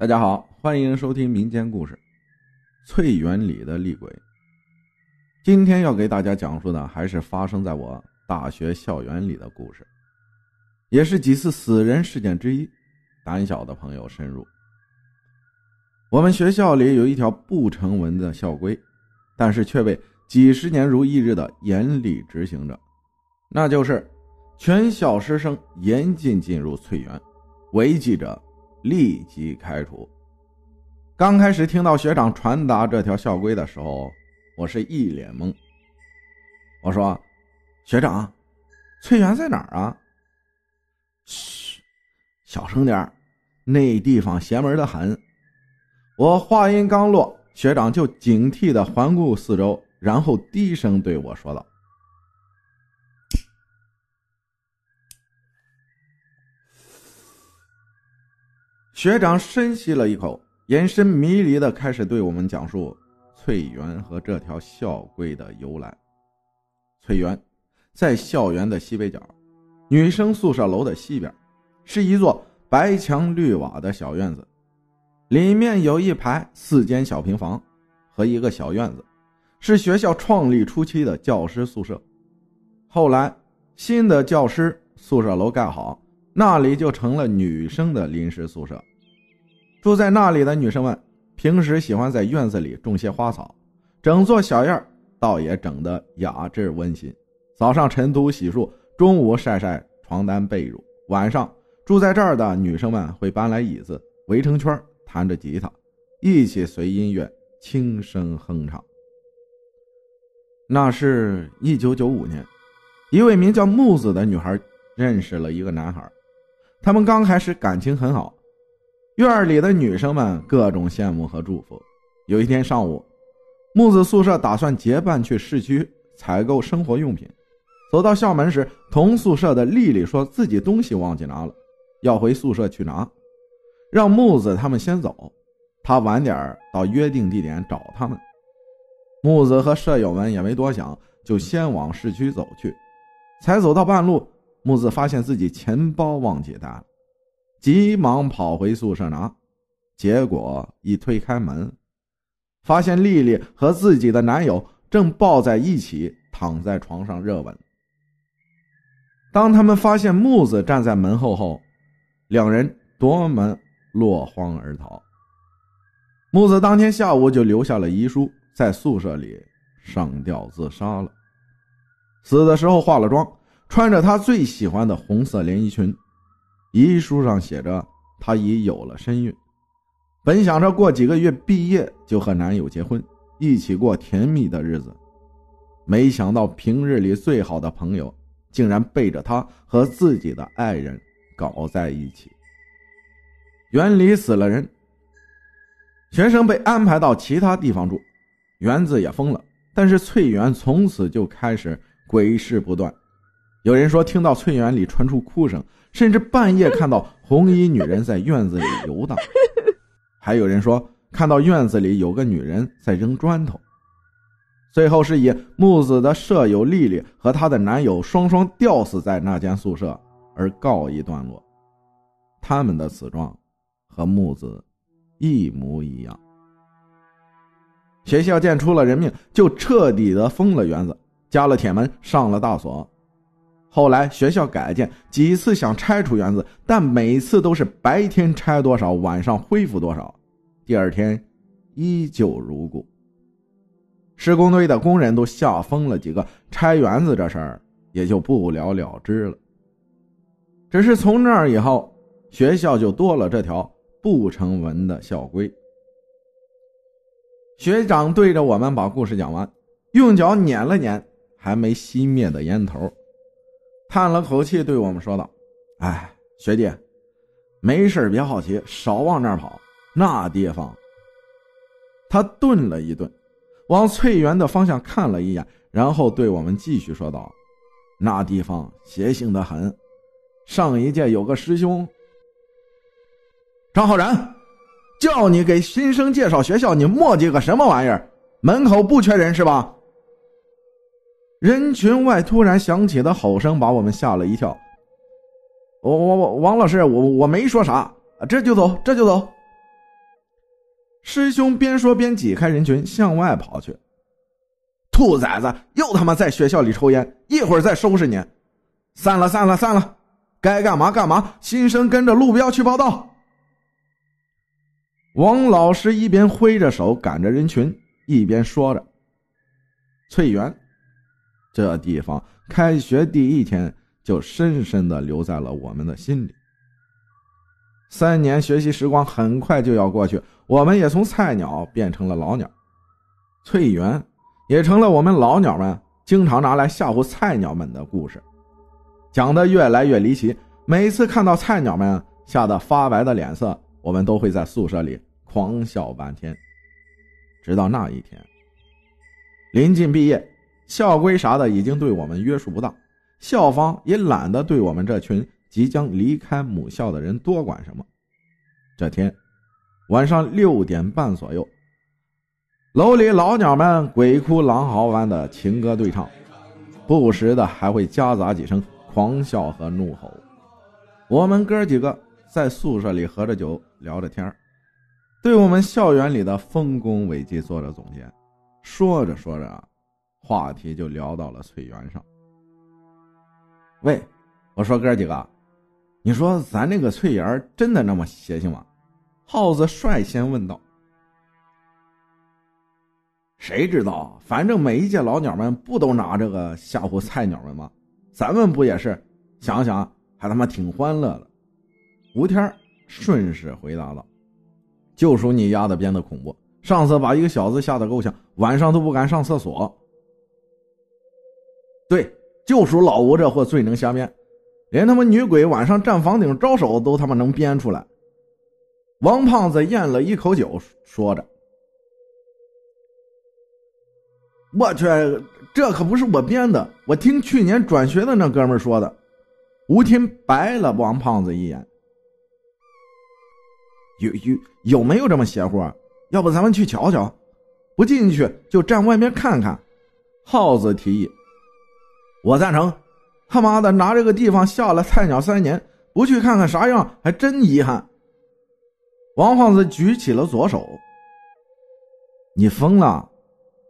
大家好，欢迎收听民间故事《翠园里的厉鬼》。今天要给大家讲述的还是发生在我大学校园里的故事，也是几次死人事件之一。胆小的朋友慎入。我们学校里有一条不成文的校规，但是却被几十年如一日的严厉执行着，那就是全校师生严禁进入翠园，违纪者立即开除。刚开始听到学长传达这条校规的时候，我是一脸懵。我说：“学长，翠园在哪儿啊？”嘘，小声点那地方邪门的很。我话音刚落，学长就警惕的环顾四周，然后低声对我说道：“学长深吸了一口，眼神迷离的开始对我们讲述翠园和这条校规的由来。翠园在校园的西北角，女生宿舍楼的西边，是一座白墙绿瓦的小院子。”里面有一排四间小平房和一个小院子，是学校创立初期的教师宿舍。后来新的教师宿舍楼盖好，那里就成了女生的临时宿舍。住在那里的女生们平时喜欢在院子里种些花草，整座小院倒也整得雅致温馨。早上晨读洗漱，中午晒晒床单被褥，晚上住在这儿的女生们会搬来椅子围成圈弹着吉他，一起随音乐轻声哼唱。那是一九九五年，一位名叫木子的女孩认识了一个男孩，他们刚开始感情很好，院里的女生们各种羡慕和祝福。有一天上午，木子宿舍打算结伴去市区采购生活用品，走到校门时，同宿舍的丽丽说自己东西忘记拿了，要回宿舍去拿。让木子他们先走，他晚点到约定地点找他们。木子和舍友们也没多想，就先往市区走去。才走到半路，木子发现自己钱包忘记带了，急忙跑回宿舍拿。结果一推开门，发现丽丽和自己的男友正抱在一起躺在床上热吻。当他们发现木子站在门后后，两人夺门。落荒而逃。木子当天下午就留下了遗书，在宿舍里上吊自杀了。死的时候化了妆，穿着他最喜欢的红色连衣裙。遗书上写着，她已有了身孕，本想着过几个月毕业就和男友结婚，一起过甜蜜的日子。没想到平日里最好的朋友，竟然背着她和自己的爱人搞在一起。园里死了人，学生被安排到其他地方住，园子也封了。但是翠园从此就开始鬼事不断。有人说听到翠园里传出哭声，甚至半夜看到红衣女人在院子里游荡。还有人说看到院子里有个女人在扔砖头。最后是以木子的舍友丽丽和她的男友双双吊死在那间宿舍而告一段落。他们的死状。和木子一模一样。学校见出了人命，就彻底的封了园子，加了铁门，上了大锁。后来学校改建，几次想拆除园子，但每次都是白天拆多少，晚上恢复多少，第二天依旧如故。施工队的工人都吓疯了，几个拆园子这事儿也就不了了之了。只是从那儿以后，学校就多了这条。不成文的校规。学长对着我们把故事讲完，用脚捻了捻还没熄灭的烟头，叹了口气，对我们说道：“哎，学弟，没事别好奇，少往那儿跑。那地方……”他顿了一顿，往翠园的方向看了一眼，然后对我们继续说道：“那地方邪性的很，上一届有个师兄。”张浩然，叫你给新生介绍学校，你磨叽个什么玩意儿？门口不缺人是吧？人群外突然响起的吼声把我们吓了一跳。我我我，王老师，我我没说啥，这就走，这就走。师兄边说边挤开人群向外跑去。兔崽子，又他妈在学校里抽烟，一会儿再收拾你！散了，散了，散了，该干嘛干嘛。新生跟着路标去报道。王老师一边挥着手赶着人群，一边说着：“翠园，这地方开学第一天就深深的留在了我们的心里。三年学习时光很快就要过去。”我们也从菜鸟变成了老鸟，翠园也成了我们老鸟们经常拿来吓唬菜鸟们的故事，讲得越来越离奇。每次看到菜鸟们吓得发白的脸色，我们都会在宿舍里狂笑半天。直到那一天，临近毕业，校规啥的已经对我们约束不到，校方也懒得对我们这群即将离开母校的人多管什么。这天。晚上六点半左右，楼里老鸟们鬼哭狼嚎般的情歌对唱，不时的还会夹杂几声狂笑和怒吼。我们哥几个在宿舍里喝着酒，聊着天对我们校园里的丰功伟绩做着总结。说着说着，话题就聊到了翠园上。喂，我说哥几个，你说咱那个翠园真的那么邪性吗？耗子率先问道：“谁知道？反正每一届老鸟们不都拿这个吓唬菜鸟们吗？咱们不也是？想想还他妈挺欢乐的。”吴天顺势回答道：“就属你丫的编的恐怖！上次把一个小子吓得够呛，晚上都不敢上厕所。对，就属老吴这货最能瞎编，连他妈女鬼晚上站房顶招手都他妈能编出来。”王胖子咽了一口酒，说着：“我去，这可不是我编的，我听去年转学的那哥们说的。”吴天白了王胖子一眼：“有有有没有这么邪乎？要不咱们去瞧瞧？不进去就站外面看看。”耗子提议：“我赞成。他妈的，拿这个地方下了菜鸟三年，不去看看啥样，还真遗憾。”王胖子举起了左手。你疯了！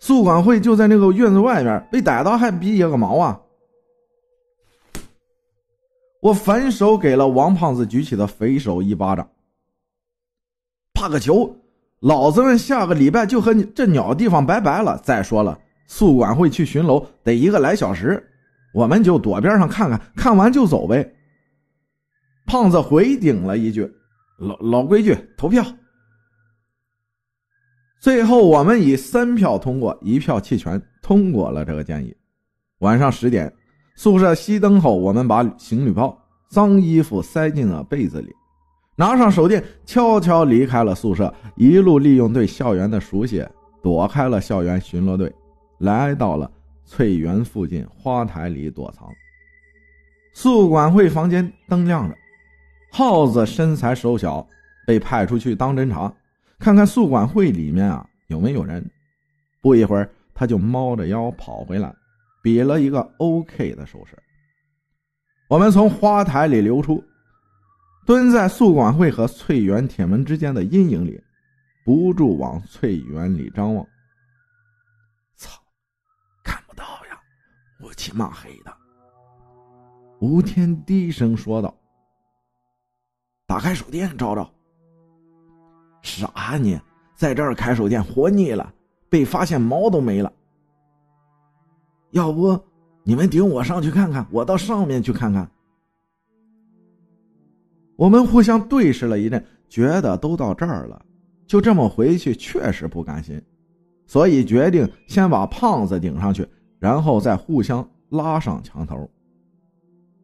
宿管会就在那个院子外面，被逮到还比野个毛啊！我反手给了王胖子举起的肥手一巴掌。怕个球！老子们下个礼拜就和你这鸟地方拜拜了。再说了，宿管会去巡楼得一个来小时，我们就躲边上看看，看完就走呗。胖子回顶了一句。老老规矩，投票。最后，我们以三票通过，一票弃权，通过了这个建议。晚上十点，宿舍熄灯后，我们把行李包、脏衣服塞进了被子里，拿上手电，悄悄离开了宿舍，一路利用对校园的熟悉，躲开了校园巡逻队，来到了翠园附近花台里躲藏。宿管会房间灯亮着。耗子身材瘦小，被派出去当侦查，看看宿管会里面啊有没有人。不一会儿，他就猫着腰跑回来，比了一个 OK 的手势。我们从花台里流出，蹲在宿管会和翠园铁门之间的阴影里，不住往翠园里张望。操，看不到呀，乌漆嘛黑的。吴天低声说道。打开手电照照。傻你，在这儿开手电活腻了，被发现毛都没了。要不你们顶我上去看看，我到上面去看看。我们互相对视了一阵，觉得都到这儿了，就这么回去确实不甘心，所以决定先把胖子顶上去，然后再互相拉上墙头。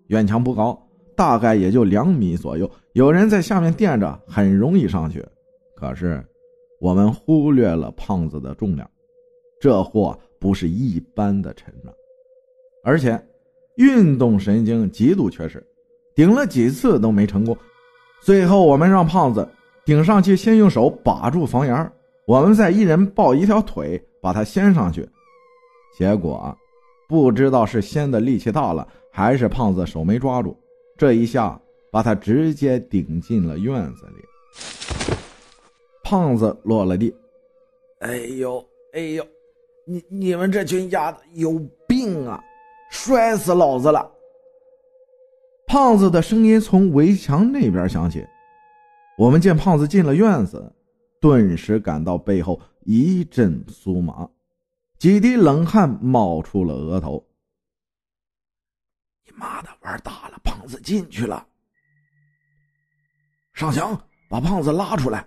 院墙不高。大概也就两米左右，有人在下面垫着，很容易上去。可是，我们忽略了胖子的重量，这货不是一般的沉啊！而且，运动神经极度缺失，顶了几次都没成功。最后，我们让胖子顶上去，先用手把住房檐，我们再一人抱一条腿把他掀上去。结果，不知道是仙的力气大了，还是胖子手没抓住。这一下把他直接顶进了院子里。胖子落了地。哎呦，哎呦，你你们这群丫的有病啊！摔死老子了！胖子的声音从围墙那边响起。我们见胖子进了院子，顿时感到背后一阵酥麻，几滴冷汗冒出了额头。你妈的，玩大了！胖子进去了。上墙，把胖子拉出来。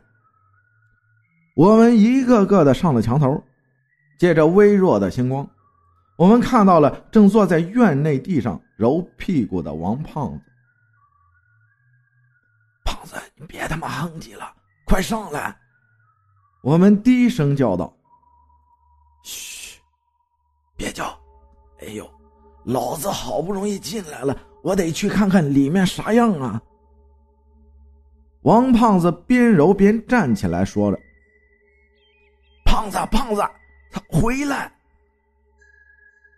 我们一个个的上了墙头，借着微弱的星光，我们看到了正坐在院内地上揉屁股的王胖子。胖子，你别他妈哼唧了，快上来！我们低声叫道：“嘘，别叫！哎呦，老子好不容易进来了，我得去看看里面啥样啊！”王胖子边揉边站起来，说着。胖子，胖子，他回来！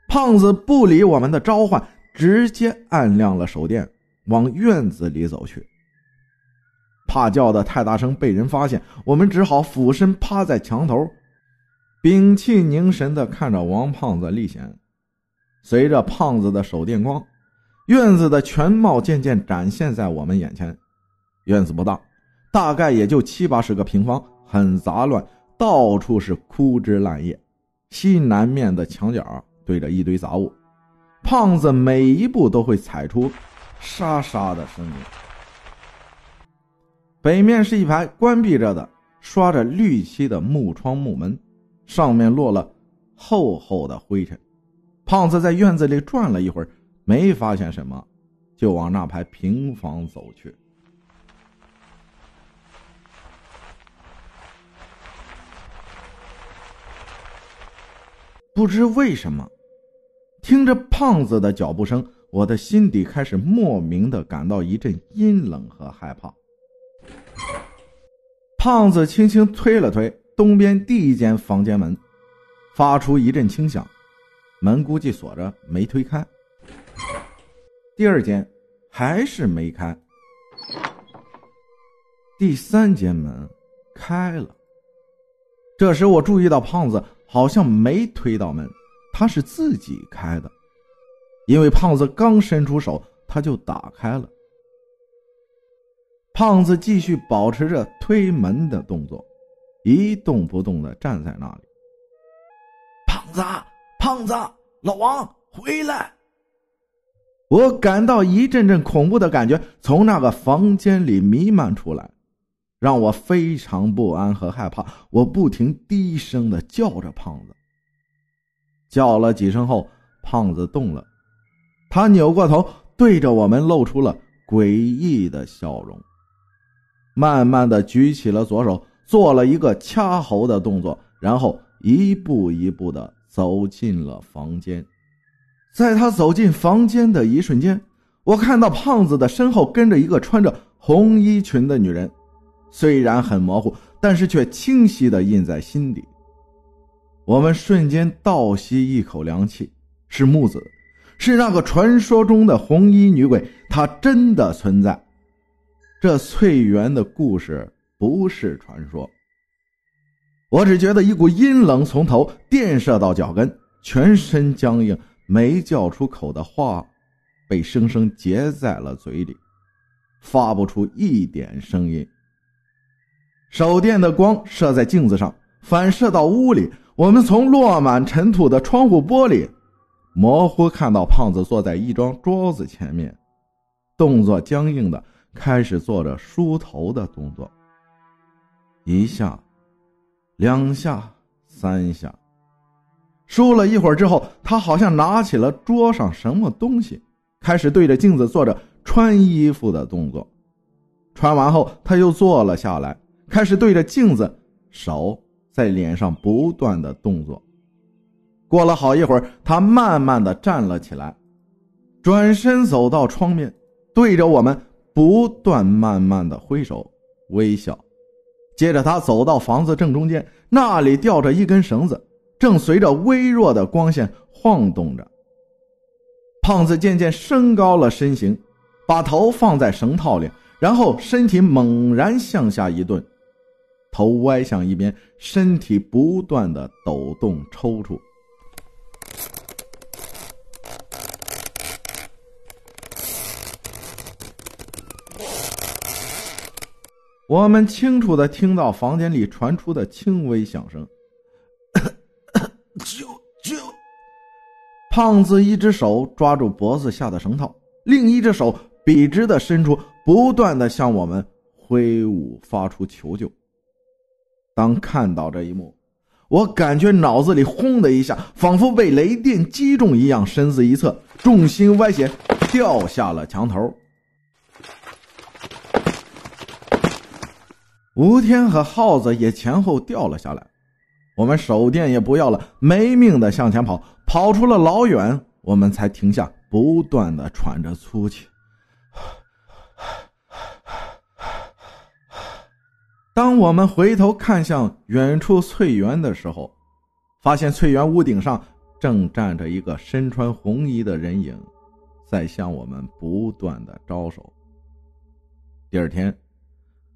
胖子不理我们的召唤，直接按亮了手电，往院子里走去。怕叫的太大声被人发现，我们只好俯身趴在墙头，屏气凝神的看着王胖子历险。随着胖子的手电光，院子的全貌渐渐展现在我们眼前。院子不大，大概也就七八十个平方，很杂乱。到处是枯枝烂叶，西南面的墙角堆着一堆杂物，胖子每一步都会踩出沙沙的声音。北面是一排关闭着的、刷着绿漆的木窗木门，上面落了厚厚的灰尘。胖子在院子里转了一会儿，没发现什么，就往那排平房走去。不知为什么，听着胖子的脚步声，我的心底开始莫名的感到一阵阴冷和害怕。胖子轻轻推了推东边第一间房间门，发出一阵轻响，门估计锁着没推开。第二间还是没开，第三间门开了。这时我注意到胖子。好像没推到门，他是自己开的，因为胖子刚伸出手，他就打开了。胖子继续保持着推门的动作，一动不动的站在那里。胖子，胖子，老王回来！我感到一阵阵恐怖的感觉从那个房间里弥漫出来。让我非常不安和害怕，我不停低声的叫着胖子。叫了几声后，胖子动了，他扭过头，对着我们露出了诡异的笑容，慢慢的举起了左手，做了一个掐喉的动作，然后一步一步的走进了房间。在他走进房间的一瞬间，我看到胖子的身后跟着一个穿着红衣裙的女人。虽然很模糊，但是却清晰的印在心底。我们瞬间倒吸一口凉气，是木子，是那个传说中的红衣女鬼，她真的存在。这翠园的故事不是传说。我只觉得一股阴冷从头电射到脚跟，全身僵硬，没叫出口的话，被生生结在了嘴里，发不出一点声音。手电的光射在镜子上，反射到屋里。我们从落满尘土的窗户玻璃，模糊看到胖子坐在一张桌子前面，动作僵硬的开始做着梳头的动作。一下，两下，三下，梳了一会儿之后，他好像拿起了桌上什么东西，开始对着镜子做着穿衣服的动作。穿完后，他又坐了下来。开始对着镜子，手在脸上不断的动作。过了好一会儿，他慢慢的站了起来，转身走到窗面，对着我们不断慢慢的挥手微笑。接着他走到房子正中间，那里吊着一根绳子，正随着微弱的光线晃动着。胖子渐渐升高了身形，把头放在绳套里，然后身体猛然向下一顿。头歪向一边，身体不断的抖动抽搐。我们清楚的听到房间里传出的轻微响声。救救！胖子一只手抓住脖子下的绳套，另一只手笔直的伸出，不断的向我们挥舞，发出求救。当看到这一幕，我感觉脑子里轰的一下，仿佛被雷电击中一样，身子一侧，重心歪斜，掉下了墙头。吴天和耗子也前后掉了下来，我们手电也不要了，没命的向前跑，跑出了老远，我们才停下，不断的喘着粗气。当我们回头看向远处翠园的时候，发现翠园屋顶上正站着一个身穿红衣的人影，在向我们不断的招手。第二天。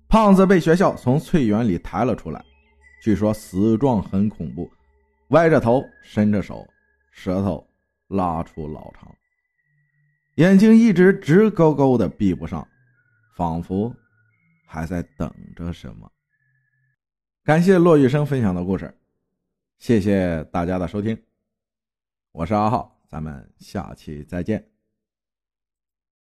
胖子被学校从翠园里抬了出来，据说死状很恐怖，歪着头，伸着手，舌头拉出老长，眼睛一直直勾勾的闭不上，仿佛还在等着什么。感谢骆玉生分享的故事，谢谢大家的收听，我是阿浩，咱们下期再见。